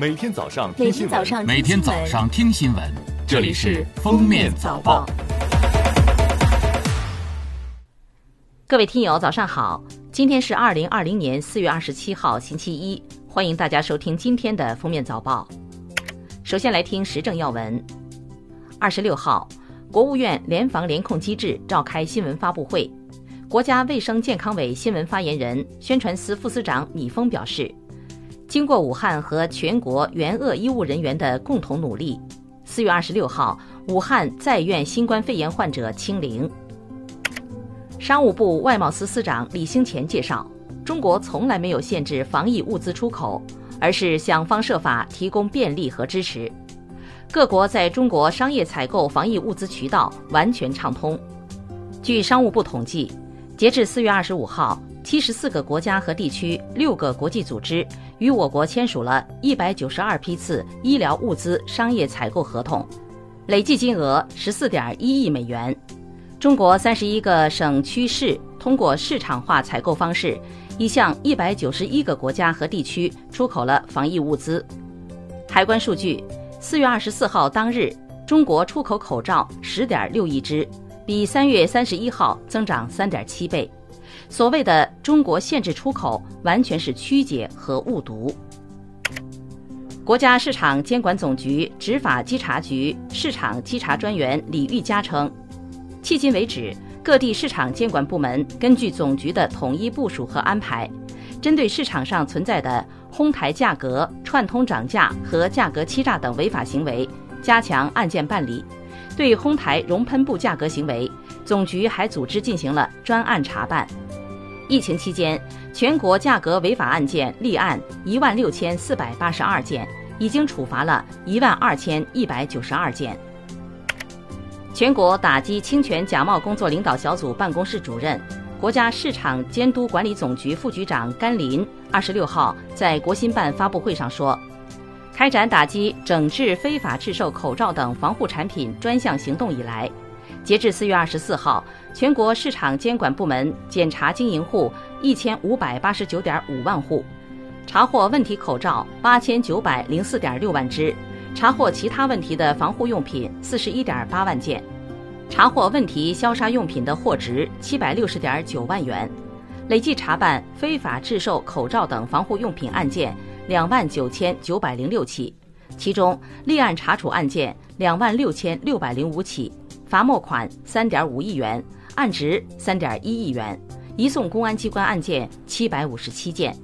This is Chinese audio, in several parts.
每天早上每听新闻，天早上每天早上听新闻，这里是《封面早报》。各位听友，早上好！今天是二零二零年四月二十七号，星期一，欢迎大家收听今天的《封面早报》。首先来听时政要闻。二十六号，国务院联防联控机制召开新闻发布会，国家卫生健康委新闻发言人、宣传司副司长米峰表示，经过武汉和全国援鄂医务人员的共同努力，四月二十六号，武汉在院新冠肺炎患者清零。商务部外贸司司长李兴前介绍，中国从来没有限制防疫物资出口，而是想方设法提供便利和支持。各国在中国商业采购防疫物资渠道完全畅通。据商务部统计，截至四月二十五号，七十四个国家和地区、六个国际组织与我国签署了一百九十二批次医疗物资商业采购合同，累计金额十四点一亿美元。中国三十一个省区市通过市场化采购方式，已向一百九十一个国家和地区出口了防疫物资。海关数据，四月二十四号当日，中国出口口罩十点六亿只，比三月三十一号增长三点七倍。所谓的中国限制出口，完全是曲解和误读。国家市场监管总局执法稽查局市场稽查专员李玉佳称。迄今为止，各地市场监管部门根据总局的统一部署和安排，针对市场上存在的哄抬价格、串通涨价和价格欺诈等违法行为，加强案件办理。对哄抬熔喷布价格行为，总局还组织进行了专案查办。疫情期间，全国价格违法案件立案一万六千四百八十二件，已经处罚了一万二千一百九十二件。全国打击侵权假冒工作领导小组办公室主任、国家市场监督管理总局副局长甘霖二十六号在国新办发布会上说，开展打击整治非法制售口罩等防护产品专项行动以来，截至四月二十四号，全国市场监管部门检查经营户一千五百八十九点五万户，查获问题口罩八千九百零四点六万只。查获其他问题的防护用品四十一点八万件，查获问题消杀用品的货值七百六十点九万元，累计查办非法制售口罩等防护用品案件两万九千九百零六起，其中立案查处案件两万六千六百零五起，罚没款三点五亿元，案值三点一亿元，移送公安机关案件七百五十七件。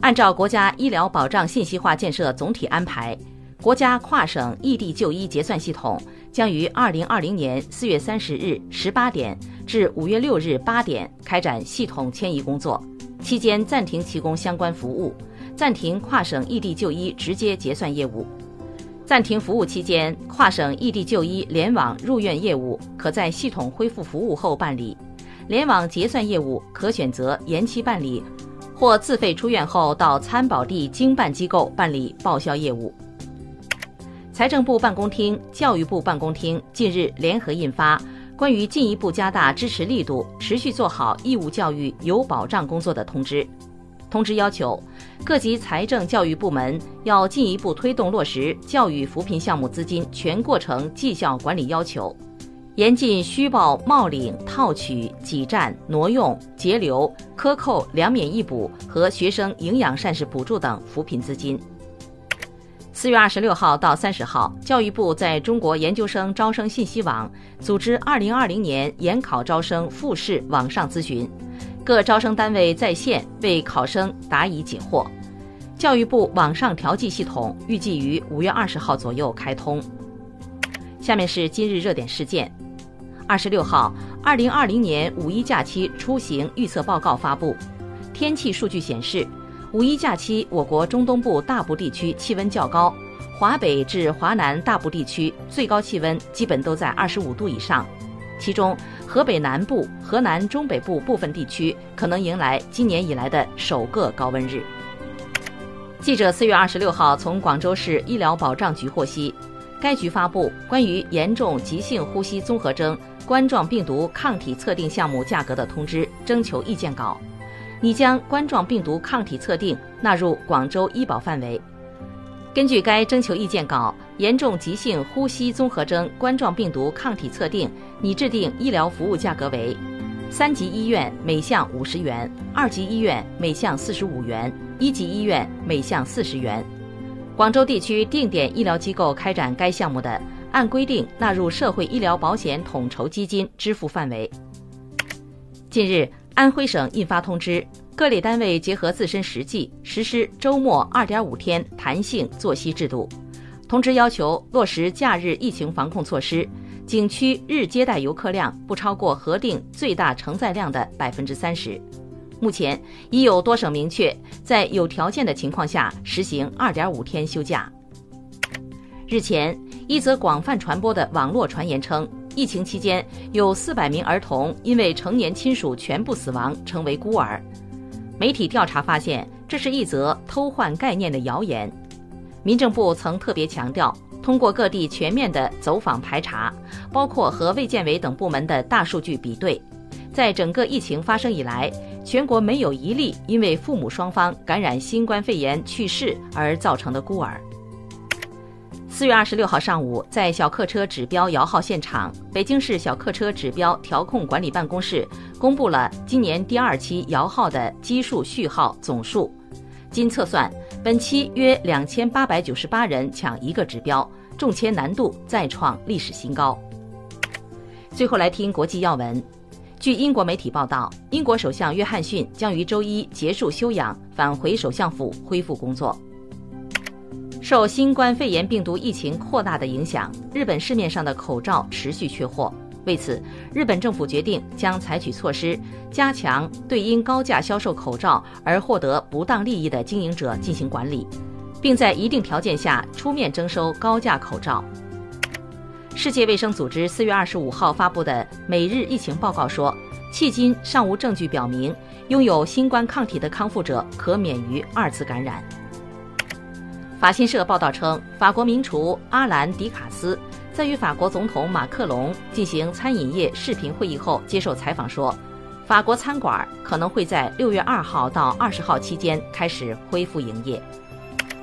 按照国家医疗保障信息化建设总体安排，国家跨省异地就医结算系统将于二零二零年四月三十日十八点至五月六日八点开展系统迁移工作，期间暂停提供相关服务，暂停跨省异地就医直接结算业务。暂停服务期间，跨省异地就医联网入院业务可在系统恢复服务后办理，联网结算业务可选择延期办理。或自费出院后到参保地经办机构办理报销业务。财政部办公厅、教育部办公厅近日联合印发《关于进一步加大支持力度，持续做好义务教育有保障工作的通知》。通知要求，各级财政教育部门要进一步推动落实教育扶贫项目资金全过程绩效管理要求。严禁虚报冒领、套取、挤占、挪用、截留、克扣两免一补和学生营养膳食补助等扶贫资金。四月二十六号到三十号，教育部在中国研究生招生信息网组织二零二零年研考招生复试网上咨询，各招生单位在线为考生答疑解惑。教育部网上调剂系统预计于五月二十号左右开通。下面是今日热点事件。二十六号，二零二零年五一假期出行预测报告发布。天气数据显示，五一假期我国中东部大部地区气温较高，华北至华南大部地区最高气温基本都在二十五度以上。其中，河北南部、河南中北部部分地区可能迎来今年以来的首个高温日。记者四月二十六号从广州市医疗保障局获悉，该局发布关于严重急性呼吸综合征。冠状病毒抗体测定项目价格的通知征求意见稿，拟将冠状病毒抗体测定纳入广州医保范围，根据该征求意见稿，严重急性呼吸综合征冠状病毒抗体测定拟制定医疗服务价格为：三级医院每项五十元，二级医院每项四十五元，一级医院每项四十元。广州地区定点医疗机构开展该项目的，按规定纳入社会医疗保险统筹基金支付范围。近日，安徽省印发通知，各类单位结合自身实际，实施周末二点五天弹性作息制度。通知要求落实假日疫情防控措施，景区日接待游客量不超过核定最大承载量的百分之三十。目前已有多省明确，在有条件的情况下实行二点五天休假。日前，一则广泛传播的网络传言称，疫情期间有四百名儿童因为成年亲属全部死亡成为孤儿。媒体调查发现，这是一则偷换概念的谣言。民政部曾特别强调，通过各地全面的走访排查，包括和卫健委等部门的大数据比对，在整个疫情发生以来。全国没有一例因为父母双方感染新冠肺炎去世而造成的孤儿。四月二十六号上午，在小客车指标摇号现场，北京市小客车指标调控管理办公室公布了今年第二期摇号的基数序号总数。经测算，本期约两千八百九十八人抢一个指标，中签难度再创历史新高。最后来听国际要闻。据英国媒体报道，英国首相约翰逊将于周一结束休养，返回首相府恢复工作。受新冠肺炎病毒疫情扩大的影响，日本市面上的口罩持续缺货。为此，日本政府决定将采取措施，加强对因高价销售口罩而获得不当利益的经营者进行管理，并在一定条件下出面征收高价口罩。世界卫生组织四月二十五号发布的每日疫情报告说，迄今尚无证据表明拥有新冠抗体的康复者可免于二次感染。法新社报道称，法国名厨阿兰·迪卡斯在与法国总统马克龙进行餐饮业视频会议后接受采访说，法国餐馆可能会在六月二号到二十号期间开始恢复营业。